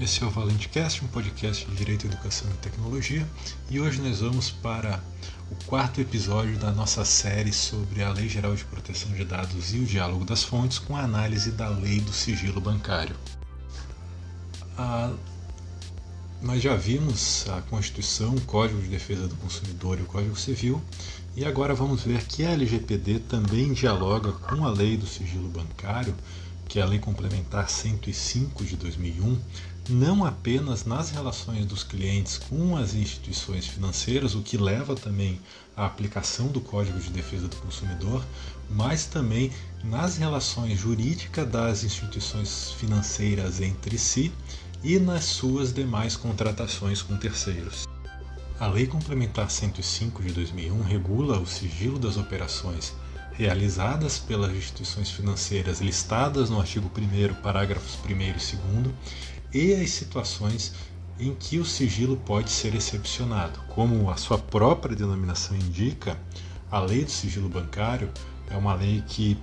Esse é o ValenteCast, um podcast de Direito, Educação e Tecnologia, e hoje nós vamos para o quarto episódio da nossa série sobre a Lei Geral de Proteção de Dados e o Diálogo das Fontes com a análise da Lei do Sigilo Bancário. A... Nós já vimos a Constituição, o Código de Defesa do Consumidor e o Código Civil, e agora vamos ver que a LGPD também dialoga com a Lei do Sigilo Bancário, que é a Lei Complementar 105 de 2001, não apenas nas relações dos clientes com as instituições financeiras, o que leva também à aplicação do Código de Defesa do Consumidor, mas também nas relações jurídicas das instituições financeiras entre si e nas suas demais contratações com terceiros. A Lei Complementar 105 de 2001 regula o sigilo das operações realizadas pelas instituições financeiras listadas no artigo 1, parágrafos 1 e 2 e as situações em que o sigilo pode ser excepcionado. Como a sua própria denominação indica, a lei do sigilo bancário é uma lei que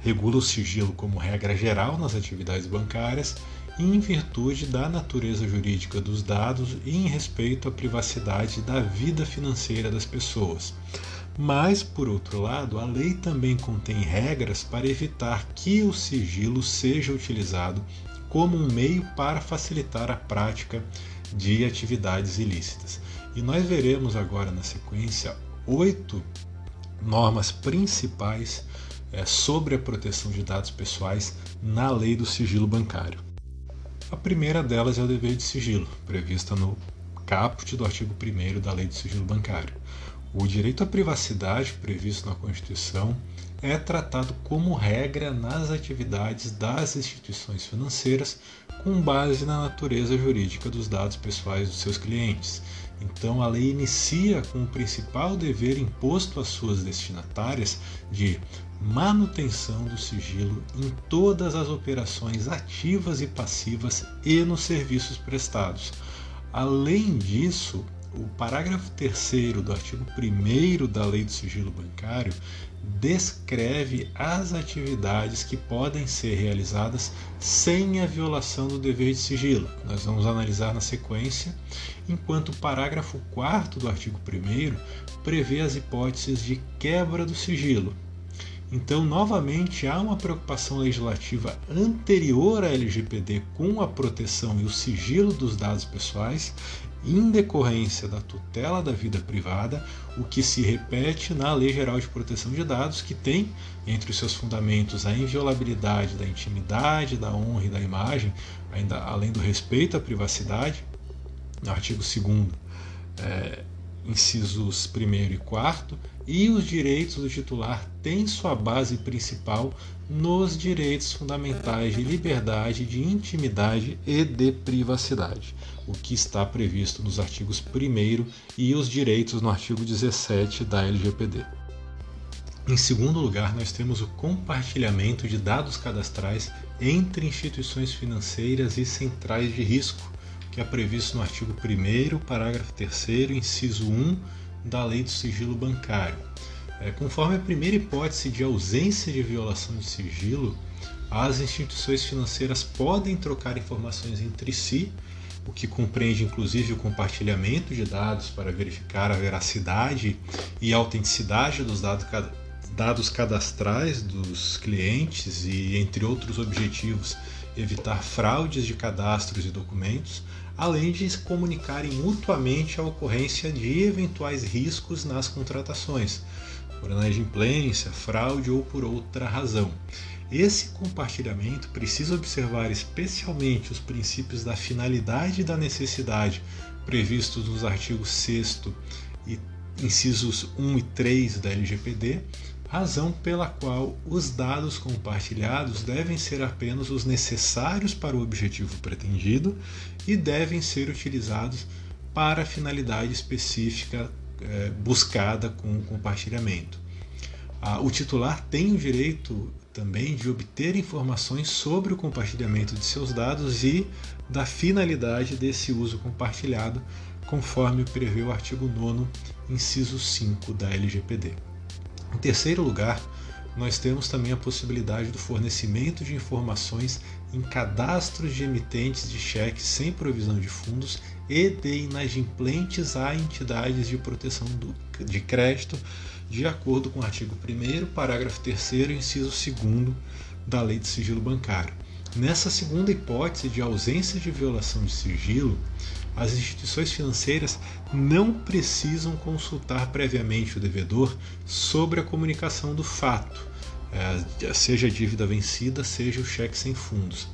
regula o sigilo como regra geral nas atividades bancárias em virtude da natureza jurídica dos dados e em respeito à privacidade da vida financeira das pessoas. Mas, por outro lado, a lei também contém regras para evitar que o sigilo seja utilizado como um meio para facilitar a prática de atividades ilícitas. E nós veremos agora na sequência oito normas principais é, sobre a proteção de dados pessoais na lei do sigilo bancário. A primeira delas é o dever de sigilo, prevista no caput do artigo 1 da lei do sigilo bancário. O direito à privacidade, previsto na Constituição, é tratado como regra nas atividades das instituições financeiras com base na natureza jurídica dos dados pessoais dos seus clientes. Então, a lei inicia com o principal dever imposto às suas destinatárias de manutenção do sigilo em todas as operações ativas e passivas e nos serviços prestados. Além disso, o parágrafo 3 do artigo 1 da Lei do Sigilo Bancário descreve as atividades que podem ser realizadas sem a violação do dever de sigilo, nós vamos analisar na sequência, enquanto o parágrafo 4 do artigo 1 prevê as hipóteses de quebra do sigilo. Então, novamente, há uma preocupação legislativa anterior à LGPD com a proteção e o sigilo dos dados pessoais em decorrência da tutela da vida privada, o que se repete na Lei Geral de Proteção de Dados, que tem entre os seus fundamentos a inviolabilidade da intimidade, da honra e da imagem, ainda além do respeito à privacidade, no artigo 2 é, incisos 1 e 4, e os direitos do titular têm sua base principal nos direitos fundamentais de liberdade, de intimidade e de privacidade, o que está previsto nos artigos 1 e os direitos no artigo 17 da LGPD. Em segundo lugar, nós temos o compartilhamento de dados cadastrais entre instituições financeiras e centrais de risco, que é previsto no artigo 1, parágrafo 3, inciso 1 da Lei do Sigilo Bancário. É, conforme a primeira hipótese de ausência de violação de sigilo, as instituições financeiras podem trocar informações entre si, o que compreende inclusive o compartilhamento de dados para verificar a veracidade e autenticidade dos dados, dados cadastrais dos clientes e, entre outros objetivos, evitar fraudes de cadastros e documentos, além de se comunicarem mutuamente a ocorrência de eventuais riscos nas contratações, por inadimplência, fraude ou por outra razão. Esse compartilhamento precisa observar especialmente os princípios da finalidade e da necessidade previstos nos artigos 6 e incisos 1 e 3 da LGPD, razão pela qual os dados compartilhados devem ser apenas os necessários para o objetivo pretendido e devem ser utilizados para a finalidade específica é, buscada com o compartilhamento. Ah, o titular tem o direito também de obter informações sobre o compartilhamento de seus dados e da finalidade desse uso compartilhado, conforme prevê o artigo 9, inciso 5 da LGPD. Em terceiro lugar, nós temos também a possibilidade do fornecimento de informações em cadastros de emitentes de cheques sem provisão de fundos e de inadimplentes a entidades de proteção do, de crédito, de acordo com o artigo 1, parágrafo 3, inciso 2 da Lei de Sigilo Bancário. Nessa segunda hipótese de ausência de violação de sigilo, as instituições financeiras não precisam consultar previamente o devedor sobre a comunicação do fato, eh, seja a dívida vencida, seja o cheque sem fundos,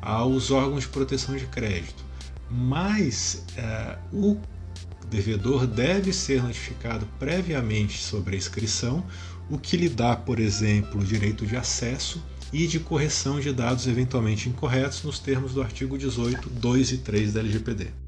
aos órgãos de proteção de crédito. Mas eh, o devedor deve ser notificado previamente sobre a inscrição, o que lhe dá, por exemplo, o direito de acesso e de correção de dados eventualmente incorretos nos termos do artigo 18, 2 e 3 da LGPD.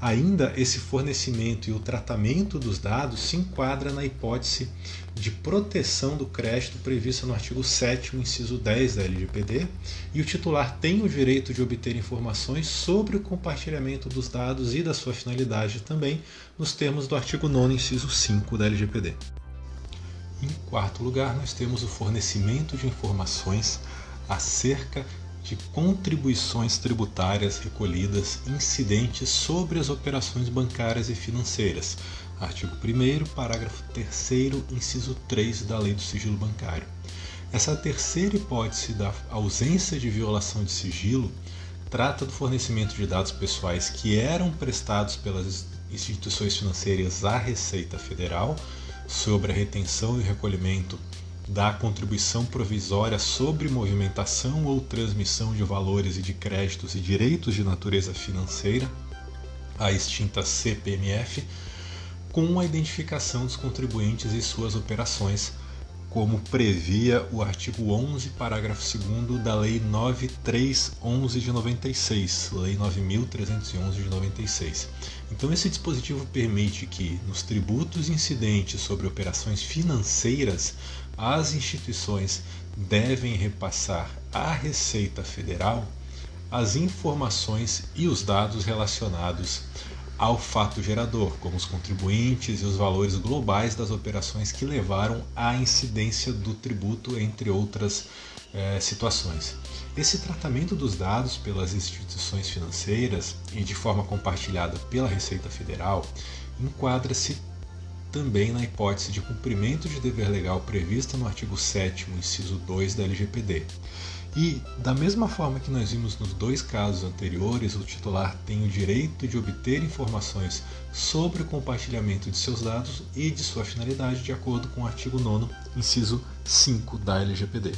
Ainda esse fornecimento e o tratamento dos dados se enquadra na hipótese de proteção do crédito prevista no artigo 7 inciso 10 da LGPD, e o titular tem o direito de obter informações sobre o compartilhamento dos dados e da sua finalidade também nos termos do artigo 9 inciso 5 da LGPD. Em quarto lugar, nós temos o fornecimento de informações acerca de contribuições tributárias recolhidas incidentes sobre as operações bancárias e financeiras. Artigo 1, parágrafo 3, inciso 3 da Lei do Sigilo Bancário. Essa terceira hipótese da ausência de violação de sigilo trata do fornecimento de dados pessoais que eram prestados pelas instituições financeiras à Receita Federal sobre a retenção e recolhimento da contribuição provisória sobre movimentação ou transmissão de valores e de créditos e direitos de natureza financeira, a extinta CPMF, com a identificação dos contribuintes e suas operações, como previa o artigo 11, parágrafo 2 da Lei 9311 de 96, Lei 9311 de 96. Então, esse dispositivo permite que, nos tributos incidentes sobre operações financeiras, as instituições devem repassar à Receita Federal as informações e os dados relacionados ao fato gerador, como os contribuintes e os valores globais das operações que levaram à incidência do tributo, entre outras eh, situações. Esse tratamento dos dados pelas instituições financeiras e de forma compartilhada pela Receita Federal enquadra-se também na hipótese de cumprimento de dever legal prevista no artigo 7 inciso 2 da LGPD. E, da mesma forma que nós vimos nos dois casos anteriores, o titular tem o direito de obter informações sobre o compartilhamento de seus dados e de sua finalidade, de acordo com o artigo 9, inciso 5 da LGPD.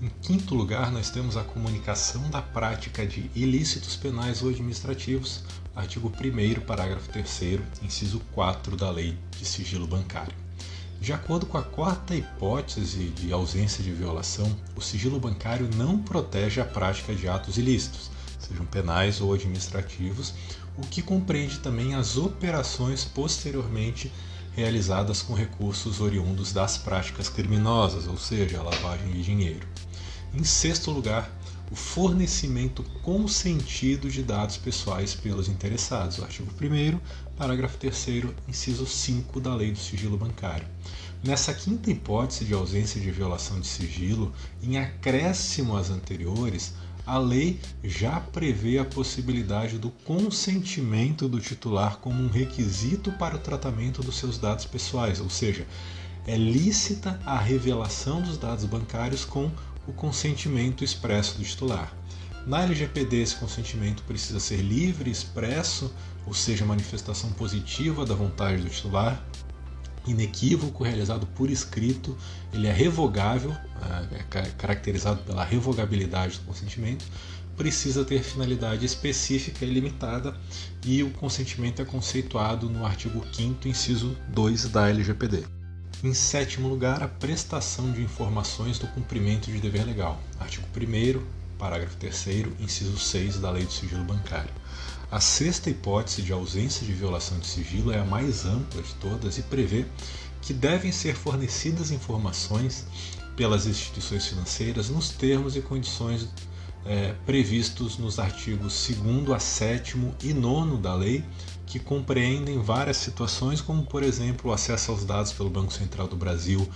Em quinto lugar, nós temos a comunicação da prática de ilícitos penais ou administrativos, artigo 1, parágrafo 3, inciso 4 da Lei de Sigilo Bancário. De acordo com a quarta hipótese de ausência de violação, o sigilo bancário não protege a prática de atos ilícitos, sejam penais ou administrativos, o que compreende também as operações posteriormente realizadas com recursos oriundos das práticas criminosas, ou seja, a lavagem de dinheiro. Em sexto lugar, o fornecimento consentido de dados pessoais pelos interessados. O artigo 1, parágrafo 3, inciso 5 da Lei do Sigilo Bancário. Nessa quinta hipótese de ausência de violação de sigilo, em acréscimo às anteriores, a lei já prevê a possibilidade do consentimento do titular como um requisito para o tratamento dos seus dados pessoais, ou seja, é lícita a revelação dos dados bancários com o consentimento expresso do titular. Na LGPD, esse consentimento precisa ser livre, expresso, ou seja, manifestação positiva da vontade do titular, inequívoco, realizado por escrito, ele é revogável, é caracterizado pela revogabilidade do consentimento, precisa ter finalidade específica e limitada, e o consentimento é conceituado no artigo 5, inciso 2 da LGPD. Em sétimo lugar, a prestação de informações do cumprimento de dever legal. Artigo 1, parágrafo 3, inciso 6 da Lei do Sigilo Bancário. A sexta hipótese de ausência de violação de sigilo é a mais ampla de todas e prevê que devem ser fornecidas informações pelas instituições financeiras nos termos e condições é, previstos nos artigos 2 a 7 e 9 da lei que compreendem várias situações, como por exemplo o acesso aos dados pelo Banco Central do Brasil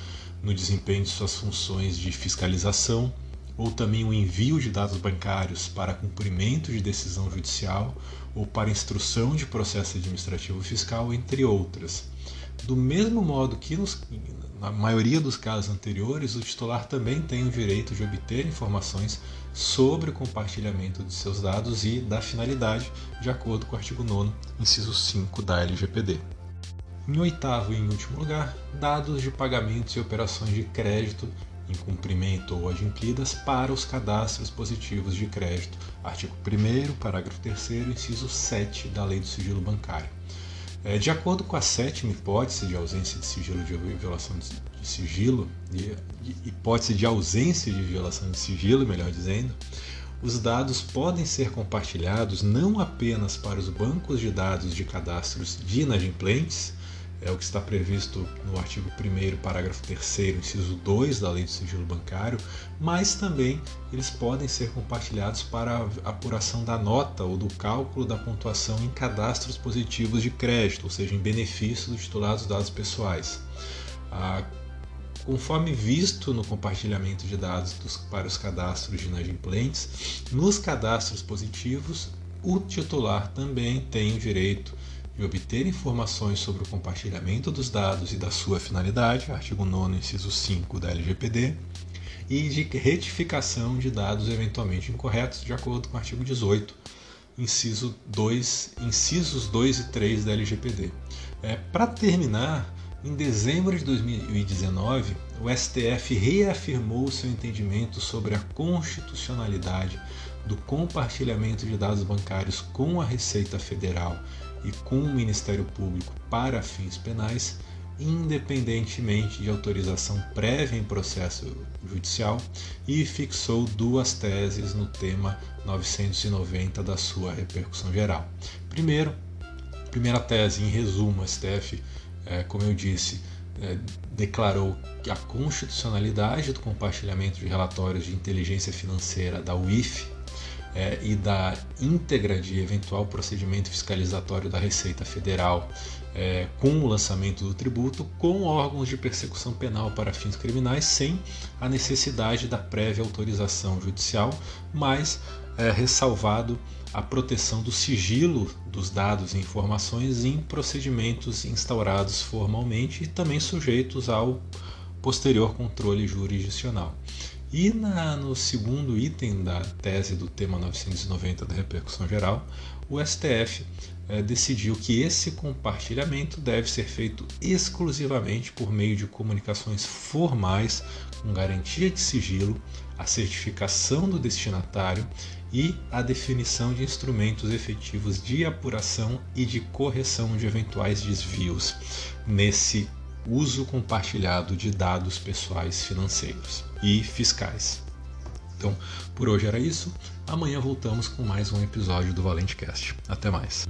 no desempenho de suas funções de fiscalização, ou também o envio de dados bancários para cumprimento de decisão judicial ou para instrução de processo administrativo fiscal, entre outras. Do mesmo modo que nos, na maioria dos casos anteriores, o titular também tem o direito de obter informações sobre o compartilhamento de seus dados e da finalidade, de acordo com o artigo 9, inciso 5 da LGPD. Em oitavo e em último lugar, dados de pagamentos e operações de crédito em cumprimento ou adimplidas para os cadastros positivos de crédito. Artigo 1 parágrafo 3 inciso 7 da Lei do Sigilo Bancário. É, de acordo com a sétima hipótese de ausência de sigilo de violação de sigilo, de, hipótese de ausência de violação de sigilo, melhor dizendo, os dados podem ser compartilhados não apenas para os bancos de dados de cadastros de inadimplentes, é o que está previsto no artigo 1 parágrafo 3 inciso 2 da Lei do Sigilo Bancário, mas também eles podem ser compartilhados para apuração da nota ou do cálculo da pontuação em cadastros positivos de crédito, ou seja, em benefício dos titulados dados pessoais. Ah, conforme visto no compartilhamento de dados dos, para os cadastros de inadimplentes, nos cadastros positivos, o titular também tem o direito de obter informações sobre o compartilhamento dos dados e da sua finalidade, artigo 9, inciso 5 da LGPD, e de retificação de dados eventualmente incorretos, de acordo com o artigo 18, inciso 2, incisos 2 e 3 da LGPD. É, Para terminar, em dezembro de 2019, o STF reafirmou seu entendimento sobre a constitucionalidade do compartilhamento de dados bancários com a Receita Federal e com o Ministério Público para fins penais, independentemente de autorização prévia em processo judicial, e fixou duas teses no tema 990 da sua repercussão geral. Primeiro, primeira tese, em resumo, STF, é, como eu disse, é, declarou a constitucionalidade do compartilhamento de relatórios de inteligência financeira da UIF é, e da íntegra de eventual procedimento fiscalizatório da Receita Federal é, com o lançamento do tributo com órgãos de persecução penal para fins criminais sem a necessidade da prévia autorização judicial, mas é, ressalvado a proteção do sigilo dos dados e informações em procedimentos instaurados formalmente e também sujeitos ao posterior controle jurisdicional. E na, no segundo item da tese do tema 990 da repercussão geral, o STF é, decidiu que esse compartilhamento deve ser feito exclusivamente por meio de comunicações formais com garantia de sigilo, a certificação do destinatário e a definição de instrumentos efetivos de apuração e de correção de eventuais desvios. Nesse uso compartilhado de dados pessoais financeiros e fiscais. Então, por hoje era isso. Amanhã voltamos com mais um episódio do Valente Cast. Até mais.